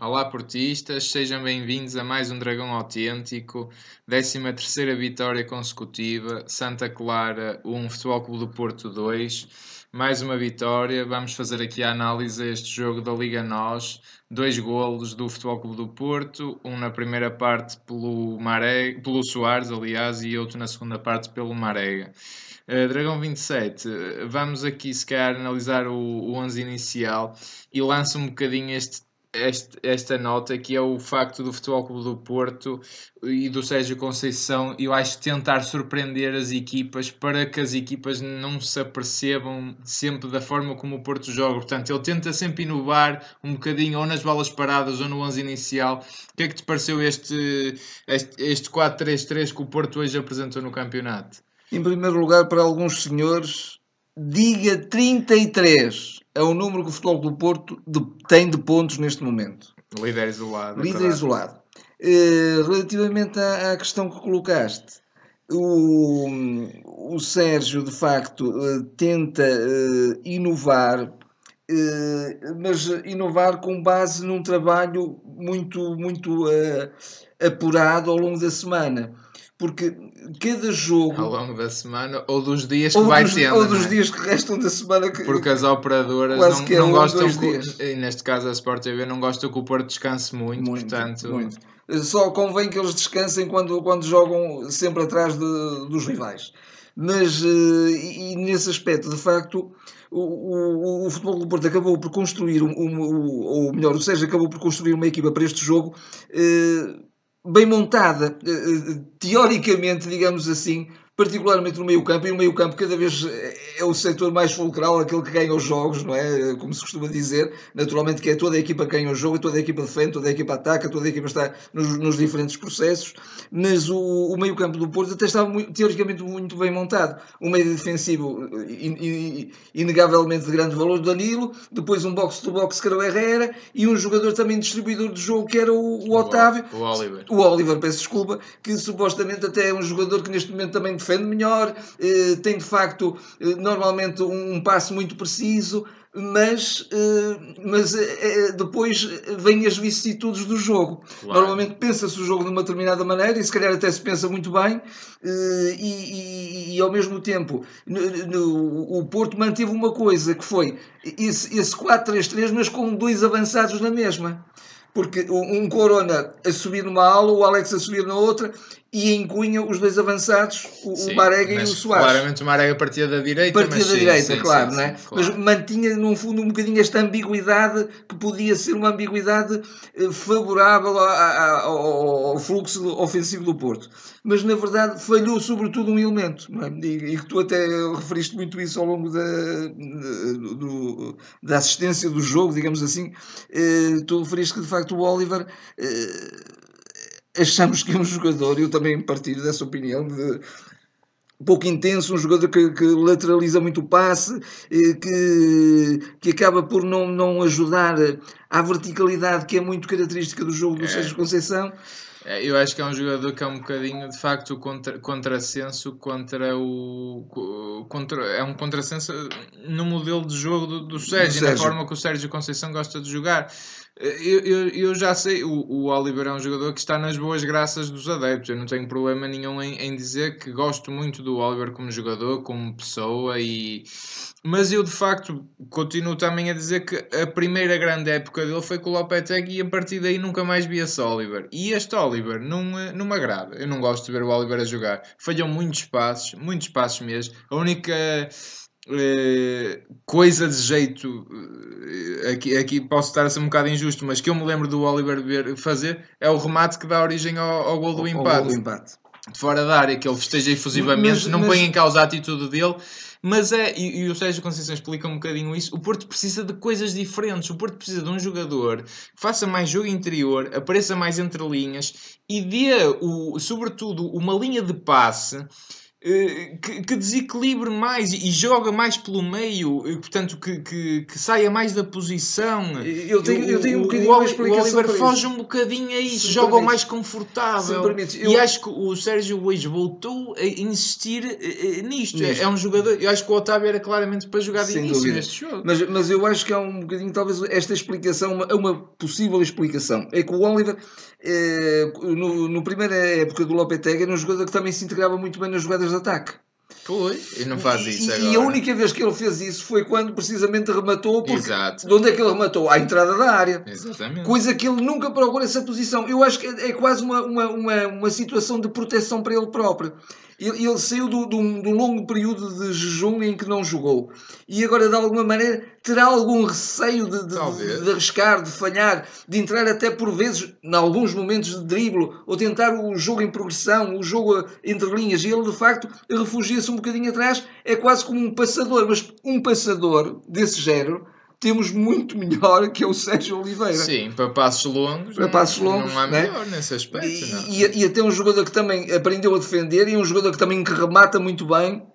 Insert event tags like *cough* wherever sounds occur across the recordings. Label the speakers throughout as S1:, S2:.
S1: Olá portistas, sejam bem-vindos a mais um Dragão Autêntico, 13 terceira vitória consecutiva, Santa Clara 1, Futebol Clube do Porto 2, mais uma vitória, vamos fazer aqui a análise a este jogo da Liga NOS, dois golos do Futebol Clube do Porto, um na primeira parte pelo, Maré, pelo Soares, aliás, e outro na segunda parte pelo Marega. Uh, Dragão 27, vamos aqui se calhar analisar o, o 11 inicial e lança um bocadinho este este, esta nota que é o facto do Futebol Clube do Porto e do Sérgio Conceição, eu acho tentar surpreender as equipas para que as equipas não se apercebam sempre da forma como o Porto joga. Portanto, ele tenta sempre inovar um bocadinho ou nas bolas paradas ou no 11 inicial. O que é que te pareceu este, este, este 4-3-3 que o Porto hoje apresentou no campeonato?
S2: Em primeiro lugar, para alguns senhores, diga 33 é o número que o Futebol do Porto de, tem de pontos neste momento.
S1: Líder isolado.
S2: É Líder é isolado. Uh, relativamente à, à, questão que colocaste, o, o Sérgio, de facto, uh, tenta uh, inovar, mas inovar com base num trabalho muito, muito apurado ao longo da semana porque cada jogo.
S1: Ao longo da semana ou dos dias que vai
S2: dos,
S1: tendo.
S2: Ou dos é? dias que restam da semana. Que,
S1: porque as operadoras não, é não um, gostam. Que, e neste caso a Sport TV não gosta que o Porto descanse muito, muito portanto.
S2: Muito. Só convém que eles descansem quando, quando jogam sempre atrás de, dos rivais. Mas, eh, e, nesse aspecto, de facto, o, o, o Futebol do Porto acabou por construir, um, um, ou melhor, o Sérgio acabou por construir uma equipa para este jogo. Eh, bem montada, eh, eh, teoricamente, digamos assim, particularmente no meio campo, e o meio campo cada vez é o setor mais fulcral, aquele que ganha os jogos, não é? Como se costuma dizer, naturalmente que é toda a equipa que ganha o jogo, toda a equipa defende, toda a equipa ataca, toda a equipa está nos, nos diferentes processos, mas o, o meio campo do Porto até estava muito, teoricamente muito bem montado. Um meio defensivo in, in, inegavelmente de grande valor, Danilo, depois um box-to-box que era o Herrera, e um jogador também distribuidor de jogo que era o, o Otávio.
S1: O Oliver.
S2: O Oliver, peço desculpa, que supostamente até é um jogador que neste momento também defende melhor, eh, tem de facto eh, normalmente um passo muito preciso, mas, eh, mas depois vêm as vicissitudes do jogo. Claro. Normalmente pensa-se o jogo de uma determinada maneira e se calhar até se pensa muito bem, e, e, e ao mesmo tempo no, no, o Porto manteve uma coisa que foi esse, esse 4-3-3, mas com dois avançados na mesma porque um Corona a subir numa aula, o Alex a subir na outra, e em Cunha os dois avançados, o, sim, o Marega e o Soares.
S1: Claramente o Marega partia da direita.
S2: Partia da sim, direita, sim, claro, não é? Claro. Mas mantinha, num fundo, um bocadinho esta ambiguidade, que podia ser uma ambiguidade eh, favorável ao, ao, fluxo ofensivo do Porto. Mas, na verdade, falhou sobretudo um elemento, é? e, e, que tu até referiste muito isso ao longo da, do, da assistência do jogo, digamos assim. Eh, tu referiste que, de facto, o Oliver eh, achamos que é um jogador, eu também partilho dessa opinião, de pouco intenso, um jogador que, que lateraliza muito o passe, que, que acaba por não, não ajudar à verticalidade que é muito característica do jogo do é. Sérgio Conceição.
S1: É, eu acho que é um jogador que é um bocadinho, de facto, contra, contrassenso contra o. Contra, é um contrassenso no modelo de jogo do, do Sérgio, do Sérgio. na forma que o Sérgio Conceição gosta de jogar. Eu, eu, eu, já sei, o, o Oliver é um jogador que está nas boas graças dos adeptos. Eu não tenho problema nenhum em, em dizer que gosto muito do Oliver como jogador, como pessoa, e... mas eu de facto continuo também a dizer que a primeira grande época dele foi com o Lopetegui e a partir daí nunca mais vi esse Oliver. E este Oliver não, não me agrada. Eu não gosto de ver o Oliver a jogar. Falham muitos passos, muitos passos mesmo. A única eh, coisa de jeito eh, aqui, aqui posso estar a ser um bocado injusto, mas que eu me lembro do Oliver ver, fazer é o remate que dá origem ao, ao gol do empate. De fora da área, que ele festeja efusivamente, mas, não mas... põe em causa a atitude dele, mas é, e, e, o Sérgio Conceição explica um bocadinho isso, o Porto precisa de coisas diferentes, o Porto precisa de um jogador que faça mais jogo interior, apareça mais entre linhas e dê, o, sobretudo, uma linha de passe que, que, desequilibre mais e joga mais pelo meio, eh, portanto, que, que, que saia mais da posição.
S2: Eu tenho, eu tenho um bocadinho
S1: o, o Oliver foge um bocadinho a isso, joga mais confortável.
S2: Eu...
S1: E acho que o Sérgio Luís voltou a insistir eh, nisto. É, é, um jogador, eu acho que o Otávio era claramente para jogar de Sem início neste jogo.
S2: Mas, mas eu acho que há um bocadinho, talvez, esta explicação, uma, uma possível explicação. É que o Oliver, no, no primeira época do Lopetegui, era um jogador que também se integrava muito bem nas jogadas de ataque.
S1: Pois, e não faz isso
S2: e,
S1: agora.
S2: E a única vez que ele fez isso foi quando precisamente rematou. Porque Exato. De onde é que ele rematou? À entrada da área.
S1: Exatamente.
S2: Coisa que ele nunca procura essa posição. Eu acho que é, é quase uma, uma, uma, uma situação de proteção para ele próprio. Ele, ele saiu do, do, do, longo período de jejum em que não jogou. E agora, de alguma maneira, terá algum receio de, de, de, arriscar, de falhar, de entrar até por vezes, em alguns momentos de drible, ou tentar o jogo em progressão, o jogo entre linhas. E ele, de facto, refugia-se um bocadinho atrás. É quase como um passador. Mas um passador desse género temos muito melhor que é o Sérgio Oliveira.
S1: Sim, para passos longos,
S2: para passos longos
S1: não há né? melhor nesse aspecto.
S2: E, e, e até um jogador que também aprendeu a defender e um jogador que também que remata muito bem.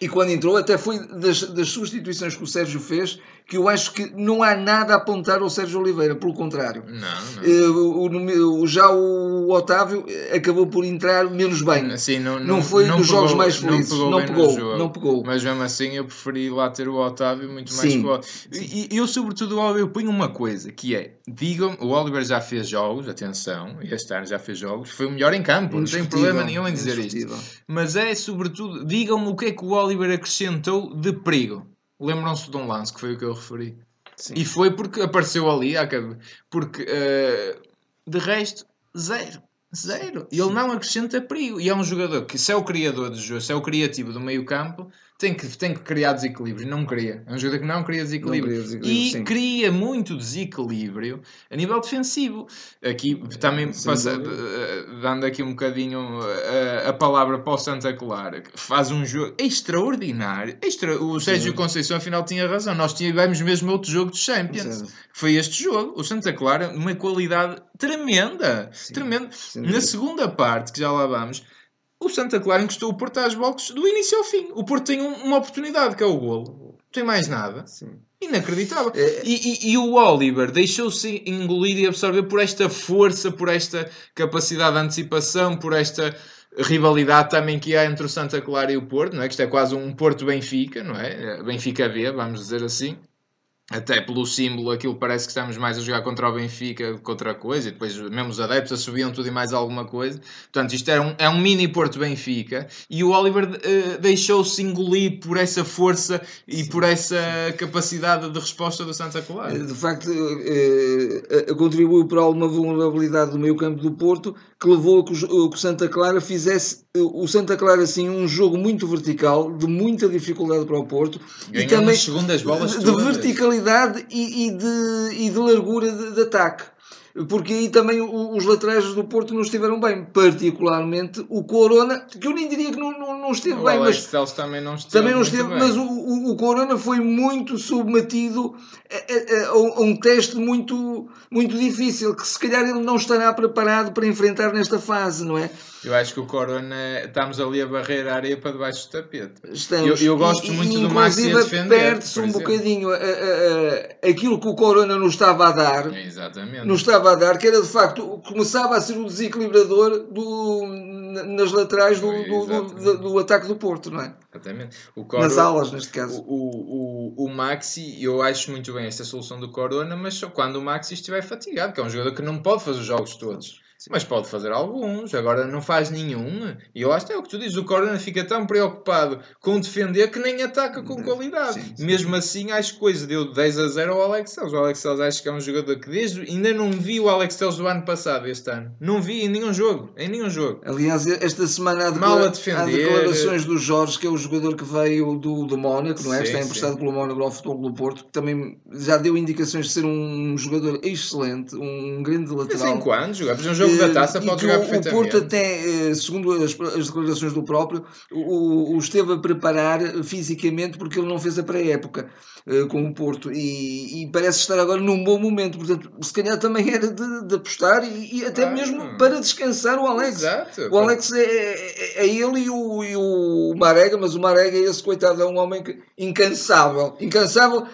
S2: E quando entrou, até foi das, das substituições que o Sérgio fez, que eu acho que não há nada a apontar ao Sérgio Oliveira, pelo contrário.
S1: Não, não.
S2: Eh, o, o, já o Otávio acabou por entrar menos bem.
S1: Sim, não,
S2: não, não foi não dos pegou, jogos mais felizes. Não pegou, não pegou, não pegou.
S1: Mas mesmo assim eu preferi lá ter o Otávio muito mais Sim. que o E eu, sobretudo, eu ponho uma coisa, que é, digam o Oliver já fez jogos, atenção, este ano já fez jogos, foi o melhor em campo, não tem problema nenhum em dizer isto. Mas é, sobretudo, digam-me o que é que o Oliver acrescentou de perigo lembram-se de um lance que foi o que eu referi. Sim. E foi porque apareceu ali, porque uh, de resto, zero. Zero. Ele não acrescenta perigo. E é um jogador que, se é o criador do jogo, se é o criativo do meio campo, tem que, tem que criar desequilíbrio. Não cria. É um jogador que não cria desequilíbrio. Não cria desequilíbrio e sim. cria muito desequilíbrio a nível defensivo. Aqui também, passa, eh, dando aqui um bocadinho a, eh, a, palavra para o Santa Clara, que faz um jogo extraordinário. Extra, o Sérgio sim. Conceição, afinal, tinha razão. Nós tivemos mesmo outro jogo dos Champions. que Foi este jogo. O Santa Clara, uma qualidade tremenda. Sim. Tremenda. Na segunda parte, que já lá vamos o Santa Clara encostou o Porto às boxes do início ao fim. O Porto tem um, uma oportunidade, que é o golo. Não tem mais nada. Sim. Inacreditável. É... E, e, e, o Oliver deixou-se engolir e absorver por esta força, por esta capacidade de antecipação, por esta rivalidade também que há entre o Santa Clara e o Porto, não é? Que isto é quase um Porto-Benfica, não é? Benfica B, vamos dizer assim até pelo símbolo, aquilo parece que estamos mais a jogar contra o Benfica que outra coisa, e depois mesmo os adeptos assobiam tudo e mais alguma coisa. Portanto, isto é um, é um mini Porto Benfica, e o Oliver uh, deixou-se engolir por essa força e por essa capacidade de resposta do Santa Clara.
S2: De facto, uh, uh, contribuiu para alguma vulnerabilidade do meio campo do Porto, que levou a que o Santa Clara fizesse o Santa Clara assim um jogo muito vertical, de muita dificuldade para o Porto
S1: Ganhou e também segundas bolas
S2: de, de verticalidade e, e, de, e de largura de, de ataque porque aí também os laterais do Porto não estiveram bem, particularmente o Corona, que eu nem diria que não, não, não esteve o bem,
S1: Alex mas também não esteve,
S2: também não esteve mas o, o, o, Corona foi muito submetido a, a, a, um teste muito, muito difícil, que se calhar ele não estará preparado para enfrentar nesta fase, não é?
S1: Eu acho que o Corona, estamos ali a barrer a areia para debaixo do tapete. Estamos. Eu, eu gosto e, muito e, do Maxi a defender.
S2: perde-se um bocadinho a, a, aquilo que o Corona nos estava a dar.
S1: Exatamente.
S2: Nos estava a dar, que era de facto, começava a ser o desequilibrador do, nas laterais do, do, do, do ataque do Porto, não é?
S1: Exatamente.
S2: Corona, Nas aulas, neste caso.
S1: O, o, o, Maxi, eu acho muito bem esta solução do Corona, mas só quando o Maxi estiver fatigado, que é um jogador que não pode fazer os jogos todos. Mas pode fazer alguns, agora não faz nenhum. E eu acho que é o que tu dizes, o Corona fica tão preocupado com defender que nem ataca com qualidade. Sim, sim, Mesmo sim. assim, acho que coisa deu 10 a 0 ao Alex Telles. O Alex Telles acho que é um jogador que desde ainda não vi o Alex Telles do ano passado, este ano. Não vi em nenhum jogo, em nenhum jogo.
S2: Aliás, esta semana há, declara... há declarações do Jorge, que é o jogador que veio do, do Mónaco, não é? Está emprestado pelo Mónaco ao Futebol do Porto, que também já deu indicações de ser um jogador excelente, um grande lateral.
S1: Vez em quando, joga. Por exemplo, jogo da taça pode jogar
S2: o, o Porto até, eh, segundo as, as declarações do próprio, o, o esteve a preparar fisicamente porque ele não fez a pré-época eh, com o Porto e, e parece estar agora num bom momento, portanto, se calhar também era de, de apostar e, e até
S1: Claro.
S2: mesmo para descansar o Alex.
S1: Exato.
S2: O Alex é, é, é ele e o, e o Marega, mas o Marega, esse coitado, é um homem incansável. Incansável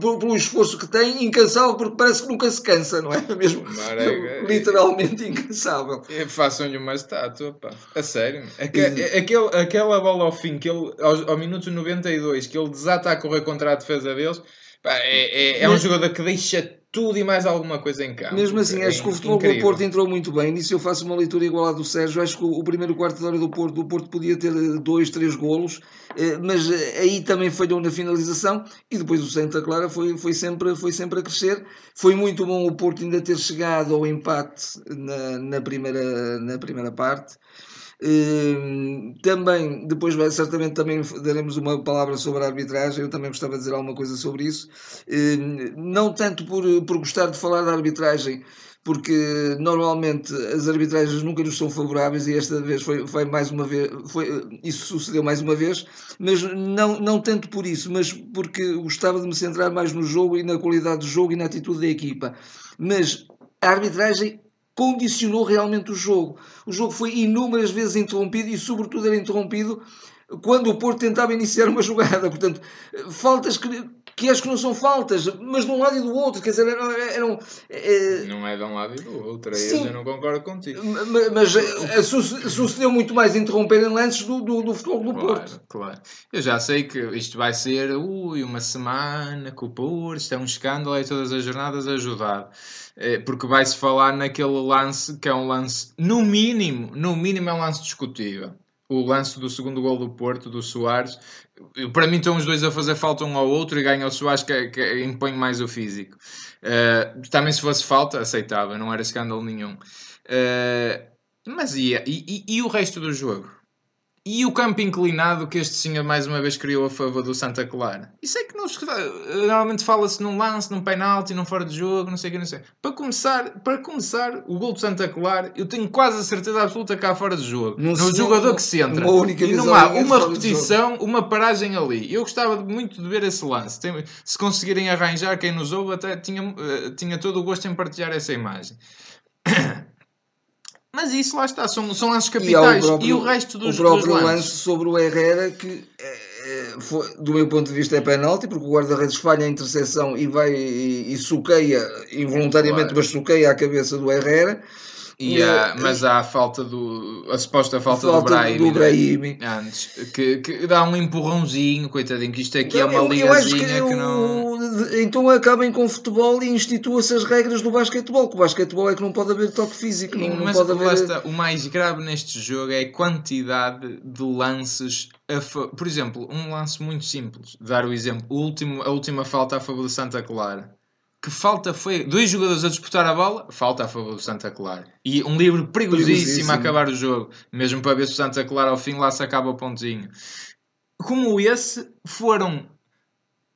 S2: pelo, pelo esforço que tem, incansável porque parece que nunca se cansa, não é? *laughs* Mesmo
S1: Marega-
S2: literalmente incansável.
S1: É, Façam-lhe uma estátua, pá. A sério. Aque-
S2: Ex-
S1: é- aquele, aquela bola ao fim, que ele, ao, ao minuto 92, que ele desata a correr contra a defesa deles, pá, é, é, é um jogador que deixa tudo e mais alguma coisa em campo.
S2: Mesmo assim,
S1: É
S2: acho que o futebol do. Porto entrou muito bem. Nisso eu faço uma leitura igual à do Sérgio. Acho que o o primeiro quarto de hora do Porto, do Porto podia ter eh, dois, três golos, eh, mas eh, aí também falhou na finalização. E depois o Santa Clara foi, foi, sempre, foi sempre a crescer. Foi muito bom o Porto ainda ter chegado ao empate na, na, primeira, na primeira parte. Hum, também, depois certamente também daremos uma palavra sobre a arbitragem, eu também gostava de dizer alguma coisa sobre isso, Hum, não tanto por, por gostar de falar da arbitragem, porque normalmente as arbitragens nunca nos são favoráveis e esta vez foi, foi mais uma vez, foi, isso sucedeu mais uma vez, mas não, não tanto por isso, mas porque gostava de me centrar mais no jogo e na qualidade do jogo e na atitude da equipa. Mas a arbitragem condicionou realmente o jogo. O jogo foi inúmeras vezes interrompido e, sobretudo, era interrompido quando o Porto tentava iniciar uma *laughs* jogada. Portanto, faltas que, que acho que não são faltas, mas de um lado e do outro. Quer dizer, eram. eram eh,
S1: Não é de um lado e do outro. Aí
S2: Sim.
S1: eu não concordo contigo.
S2: ma- mas eh, su- sucedeu muito mais interromperem lances do, do, do futebol do
S1: Claro,
S2: Porto.
S1: claro. Eu já sei que isto vai ser ui, uma semana com o Porto, isto é um escândalo, é todas as jornadas ajudado. Porque vai-se falar naquele lance que é um lance, no mínimo, no mínimo é um lance discutível. O lance do segundo gol do Porto, do Soares. Para mim estão os dois a fazer falta um ao outro e ganha o Soares que, que impõe mais o físico. Eh, também se fosse falta, aceitava, não era escândalo nenhum. Eh, mas e, e, e o resto do jogo? E o campo inclinado que este senhor mais uma vez criou a favor do Santa Clara? Isso é que não se- normalmente fala-se num lance, num penalti, num fora de jogo, não sei o que, não sei. Para começar, para começar, o gol do Santa Clara, eu tenho quase a certeza absoluta que há fora de jogo.
S2: Não
S1: no
S2: se-
S1: jogador que se entra.
S2: uma
S1: e não há
S2: ninguém
S1: uma
S2: fora de
S1: repetição, uma paragem ali. Eu gostava muito de ver esse lance. Se conseguirem arranjar, quem nos ouve até tinha, eh, tinha todo o gosto em partilhar essa imagem. *coughs* Mas isso lá está, são, são lances
S2: E há
S1: capitais. E, o resto dos,
S2: o próprio
S1: dos
S2: lance sobre o Herrera que eh, foi, do meu ponto de vista é penalti porque o guarda-redes falha a interseção e vai e, e suqueia involuntariamente
S1: Claro.
S2: mas suqueia a cabeça do Herrera
S1: E há- mas há a falta do. a suposta falta, do Brahim.
S2: do
S1: né?
S2: Brahimi
S1: Antes, que, que dá um empurrãozinho, coitadinho, que isto aqui é
S2: Eu-
S1: uma
S2: eu acho
S1: ligazinha que,
S2: o-
S1: não.
S2: Então acabem com o futebol e instituam-se as regras do basquetebol que o basquetebol é que não pode haver toque físico não, não
S1: Mas
S2: pode
S1: lá
S2: haver
S1: está, o mais grave neste jogo é a quantidade de lances. A fa- Por exemplo, um lance muito simples. Dar o exemplo: o último, a última falta a favor do Santa Clara. Que falta foi? Dois jogadores a disputar a bola, falta a favor do Santa Clara. E um livro perigosíssimo,
S2: Perigosíssimo.
S1: a acabar o jogo. Mesmo para ver se o Santa Clara ao fim lá se acaba o pontinho. Como esse, foram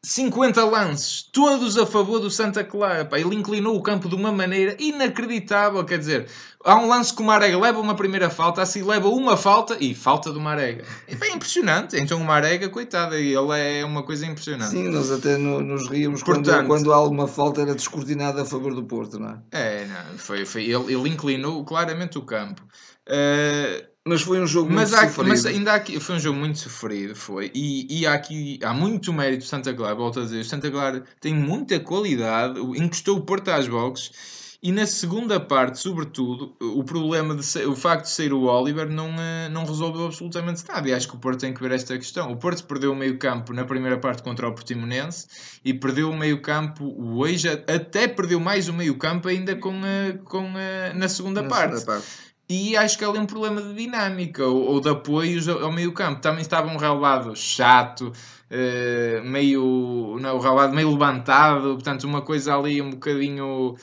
S1: 50 lances, todos a favor do Santa Clara. Pá, ele inclinou o campo de uma maneira inacreditável. Quer dizer, há um lance que o Marega leva uma primeira falta, assim leva uma falta e falta do Marega. Pá, É impressionante. Então o Marega, coitado, ele é uma coisa impressionante.
S2: sim, nós até no- nos ríamos
S1: Portanto-
S2: quando, quando alguma falta era descortinada a favor do Porto, não é?
S1: É, não, foi, foi, ele, ele inclinou claramente o campo. Eh,
S2: Mas foi um jogo
S1: Mas,
S2: muito
S1: há,
S2: sofrido.
S1: mas ainda aqui, foi um jogo muito sofrido, foi. E, e há aqui, há muito mérito do Santa Clara, volto a dizer, o Santa Clara tem muita qualidade, encostou o Porto às boxes, e na segunda parte, sobretudo, o problema de ser- o facto de ser o Oliver não, eh, não resolveu absolutamente nada. E acho que o Porto tem que ver esta questão. O Porto perdeu o meio campo na primeira parte contra o Portimonense e perdeu o meio campo hoje, até perdeu mais o meio campo ainda com, eh, com, eh, na segunda
S2: Na
S1: parte.
S2: segunda parte.
S1: E acho que ali é um problema de dinâmica ou, ou de apoios ao, meio campo. Também estava um relevado chato, eh, meio. Não, o meio levantado, portanto, uma coisa ali um bocadinho.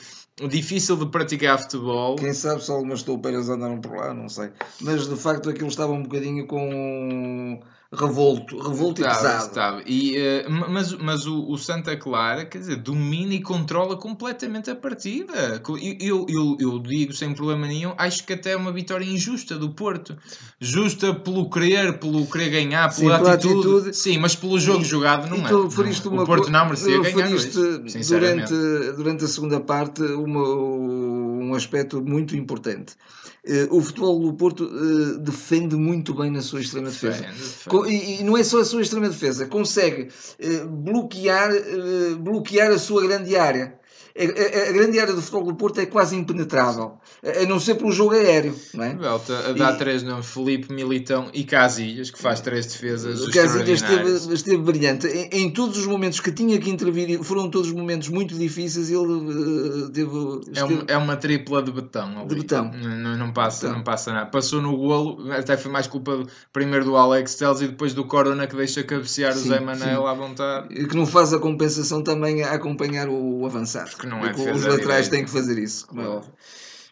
S1: difícil de praticar futebol.
S2: Quem sabe se algumas toupeiras andaram por lá, não sei. Mas de facto aquilo estava um bocadinho com revolto, revolto
S1: Estava,
S2: e pesado.
S1: estava. E, ma- mas mas o, o Santa Clara, quer dizer, domina e controla completamente a partida. Eu, eu, eu, digo sem problema nenhum, acho que até é uma vitória injusta do Porto. Justa pelo querer, pelo querer ganhar,
S2: Sim,
S1: pela
S2: pela
S1: atitude.
S2: atitude.
S1: Sim, mas pelo jogo jogado não
S2: E
S1: é.
S2: tu referiste
S1: Não-
S2: uma
S1: o Porto não merecia ganhar hoje, sinceramente.
S2: durante, durante a segunda parte uma- um aspecto muito importante. Eh, O futebol do Porto eh, defende muito bem na sua extrema defesa.
S1: Defende, defende.
S2: E, não é só a sua extrema defesa, consegue eh, bloquear, bloquear a sua grande área. A, a- a grande área do futebol do Porto é quase impenetrável, a a não ser pelo jogo aéreo, não é?
S1: Belta, dar
S2: E-
S1: três nomes, Felipe, Militão e Casilhas, que faz três defesas extraordinárias.
S2: esteve, esteve brilhante. Em, em todos os momentos que tinha que intervir, foram todos momentos muito difíceis, ele eh, teve,
S1: É, um-
S2: esteve-
S1: é uma tripla de betão. ali.
S2: De betão.
S1: Não, não- passa,
S2: Betão.
S1: não passa nada. Passou no golo, até foi mais culpa primeiro do Alex Telles e depois do Corona que deixa cabecear
S2: Sim,
S1: o Zé Manel à vontade.
S2: que não faz a compensação também a acompanhar o, o avançado.
S1: Porque não é
S2: Porque
S1: defesa
S2: os laterais têm que fazer isso, como é óbvio.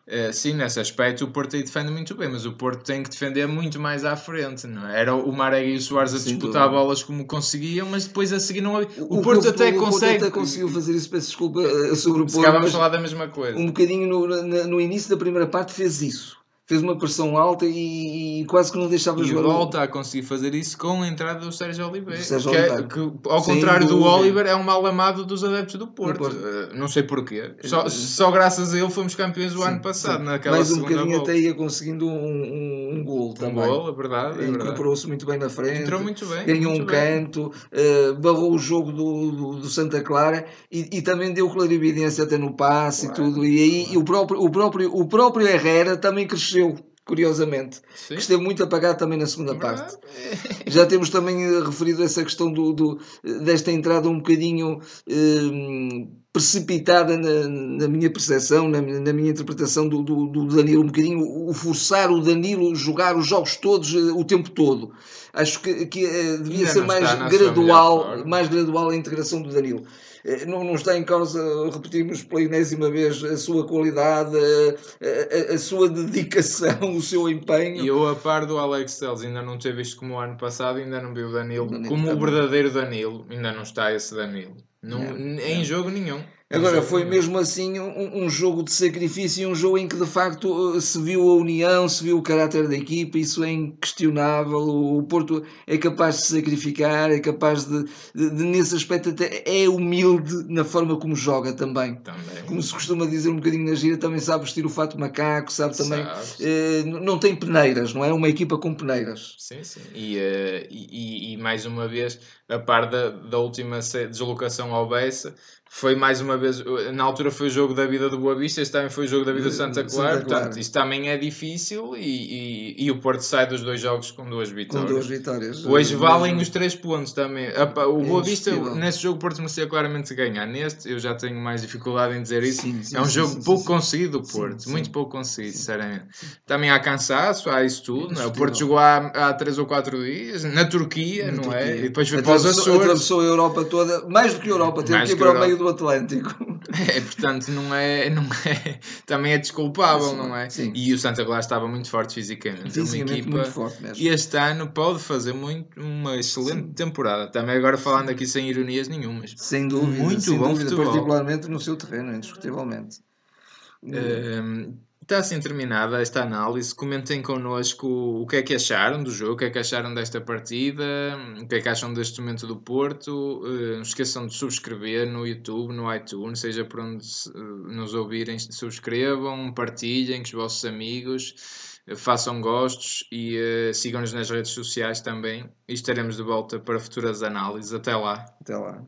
S1: Eh, sim, nesse aspecto o Porto aí defende muito bem, mas o Porto tem que defender muito mais à frente. Não é? Era o Marega e o Soares a
S2: Sem
S1: disputar
S2: dúvida.
S1: bolas como conseguiam, mas depois a seguir não havia. O,
S2: O-
S1: Porto
S2: o-
S1: até
S2: o Porto
S1: consegue.
S2: até conseguiu fazer isso, peço desculpa eh, sobre o
S1: Se
S2: Porto,
S1: cá vamos
S2: mas
S1: falar da mesma coisa.
S2: um bocadinho no, no início da primeira parte fez isso. Fez uma pressão alta e, e quase que não deixava
S1: E
S2: jogar. o-
S1: volta a conseguir fazer isso com a entrada do Sérgio Oliveira.
S2: Do Sérgio
S1: que, é-
S2: Oliveira.
S1: que, ao
S2: Sem
S1: contrário do
S2: dúvida.
S1: Oliver, é um mal amado dos adeptos do Porto.
S2: Porto.
S1: Eh, não sei porquê. Só, só graças a ele fomos campeões o ano passado, naquela
S2: Mais um bocadinho até ia conseguindo um, um, um gol
S1: Um
S2: também.
S1: gol, é verdade. É.
S2: Incorporou-se muito bem na frente.
S1: Entrou muito bem.
S2: ganhou
S1: muito
S2: um
S1: bem.
S2: canto, eh, barrou o jogo do, do, do Santa Clara e, e também deu clarividência até no passe
S1: Claro,
S2: e tudo. E aí e o, próprio, o, próprio, o próprio Herrera também cresceu, curiosamente.
S1: Sim.
S2: Que esteve muito apagado também na segunda
S1: É
S2: parte. Já temos também eh, referido essa questão do, do- desta entrada um bocadinho eh, precipitada na, na minha percepção, na, na minha interpretação do, do, do Danilo, um bocadinho o forçar o Danilo a jogar os jogos todos eh, o tempo todo. Acho que, que eh, devia ser mais gradual, mais gradual a integração do Danilo. Eh, Não, não está em causa, repetimos pela enésima vez, a sua qualidade, a, a- a sua dedicação, *laughs* o seu empenho.
S1: E eu, a par do Alex Telles, ainda não ter visto como o ano passado, ainda não vi o Danilo, como o verdadeiro Danilo. Ainda não está esse Danilo. Não,
S2: Não,
S1: em jogo nenhum.
S2: Agora, foi mesmo assim um, um jogo de sacrifício e um jogo em que de facto eh, se viu a união, se viu o caráter da equipa, isso é inquestionável. O Porto é capaz de se sacrificar, é capaz de, de- de, nesse aspecto, até é humilde na forma como joga também.
S1: Também.
S2: Como se costuma dizer um bocadinho na gira, também sabe vestir o fato macaco, sabe também. Eh, não tem peneiras, não é? Uma equipa com peneiras.
S1: Sim, sim. E, e, e- e mais uma vez, a par da, da última deslocação ao Bessa, foi mais uma vez, na altura foi o jogo da vida do Boa Vista, este também foi o jogo da vida do Santa
S2: Santa
S1: Clara,
S2: Clara.
S1: portanto, isto também é difícil e, e, e o Porto sai dos dois jogos com duas
S2: Com
S1: vitórias.
S2: duas vitórias.
S1: Hoje valem
S2: mesmo-
S1: os três pontos também. O
S2: É
S1: Boa Vista,
S2: indiscutível.
S1: nesse jogo, o Porto merecia claramente ganhar. Neste, eu já tenho mais dificuldade em dizer isso.
S2: Sim, sim,
S1: é um jogo
S2: sim,
S1: pouco conseguido, do
S2: Sim,
S1: Porto. Muito pouco conseguido, sinceramente. Também há cansaço, há isso tudo. não é? O. Porto jogou há, há três ou quatro dias, na Turquia,
S2: Na
S1: não é?
S2: Turquia.
S1: E depois foi para os
S2: Atravessou-
S1: Açores.
S2: Atravessou a Europa toda, mais do que a Europa, teve que ir para o meio do Atlântico. *laughs*
S1: É, portanto, não é, não é. Também é desculpável,
S2: Sim,
S1: não é?
S2: sim.
S1: E o Santa Clara estava muito forte fisicamente. É uma
S2: Fisicamente
S1: equipa.
S2: muito forte mesmo.
S1: E este ano pode fazer muito, uma excelente temporada. Também agora falando aqui sem ironias nenhumas.
S2: Sem dúvida,
S1: Muito
S2: sem
S1: bom
S2: dúvida,
S1: futebol.
S2: particularmente no seu terreno, indiscutivelmente.
S1: Ehm, Está assim terminada esta análise. Comentem connosco o que é que acharam do jogo, o que é que acharam desta partida, o que é que acham deste momento do Porto. Eh, não esqueçam de subscrever no YouTube, no iTunes, seja por onde nos ouvirem, subscrevam, partilhem com os vossos amigos, façam gostos e eh, sigam-nos nas redes sociais também. E estaremos de volta para futuras análises. Até lá.
S2: Até lá.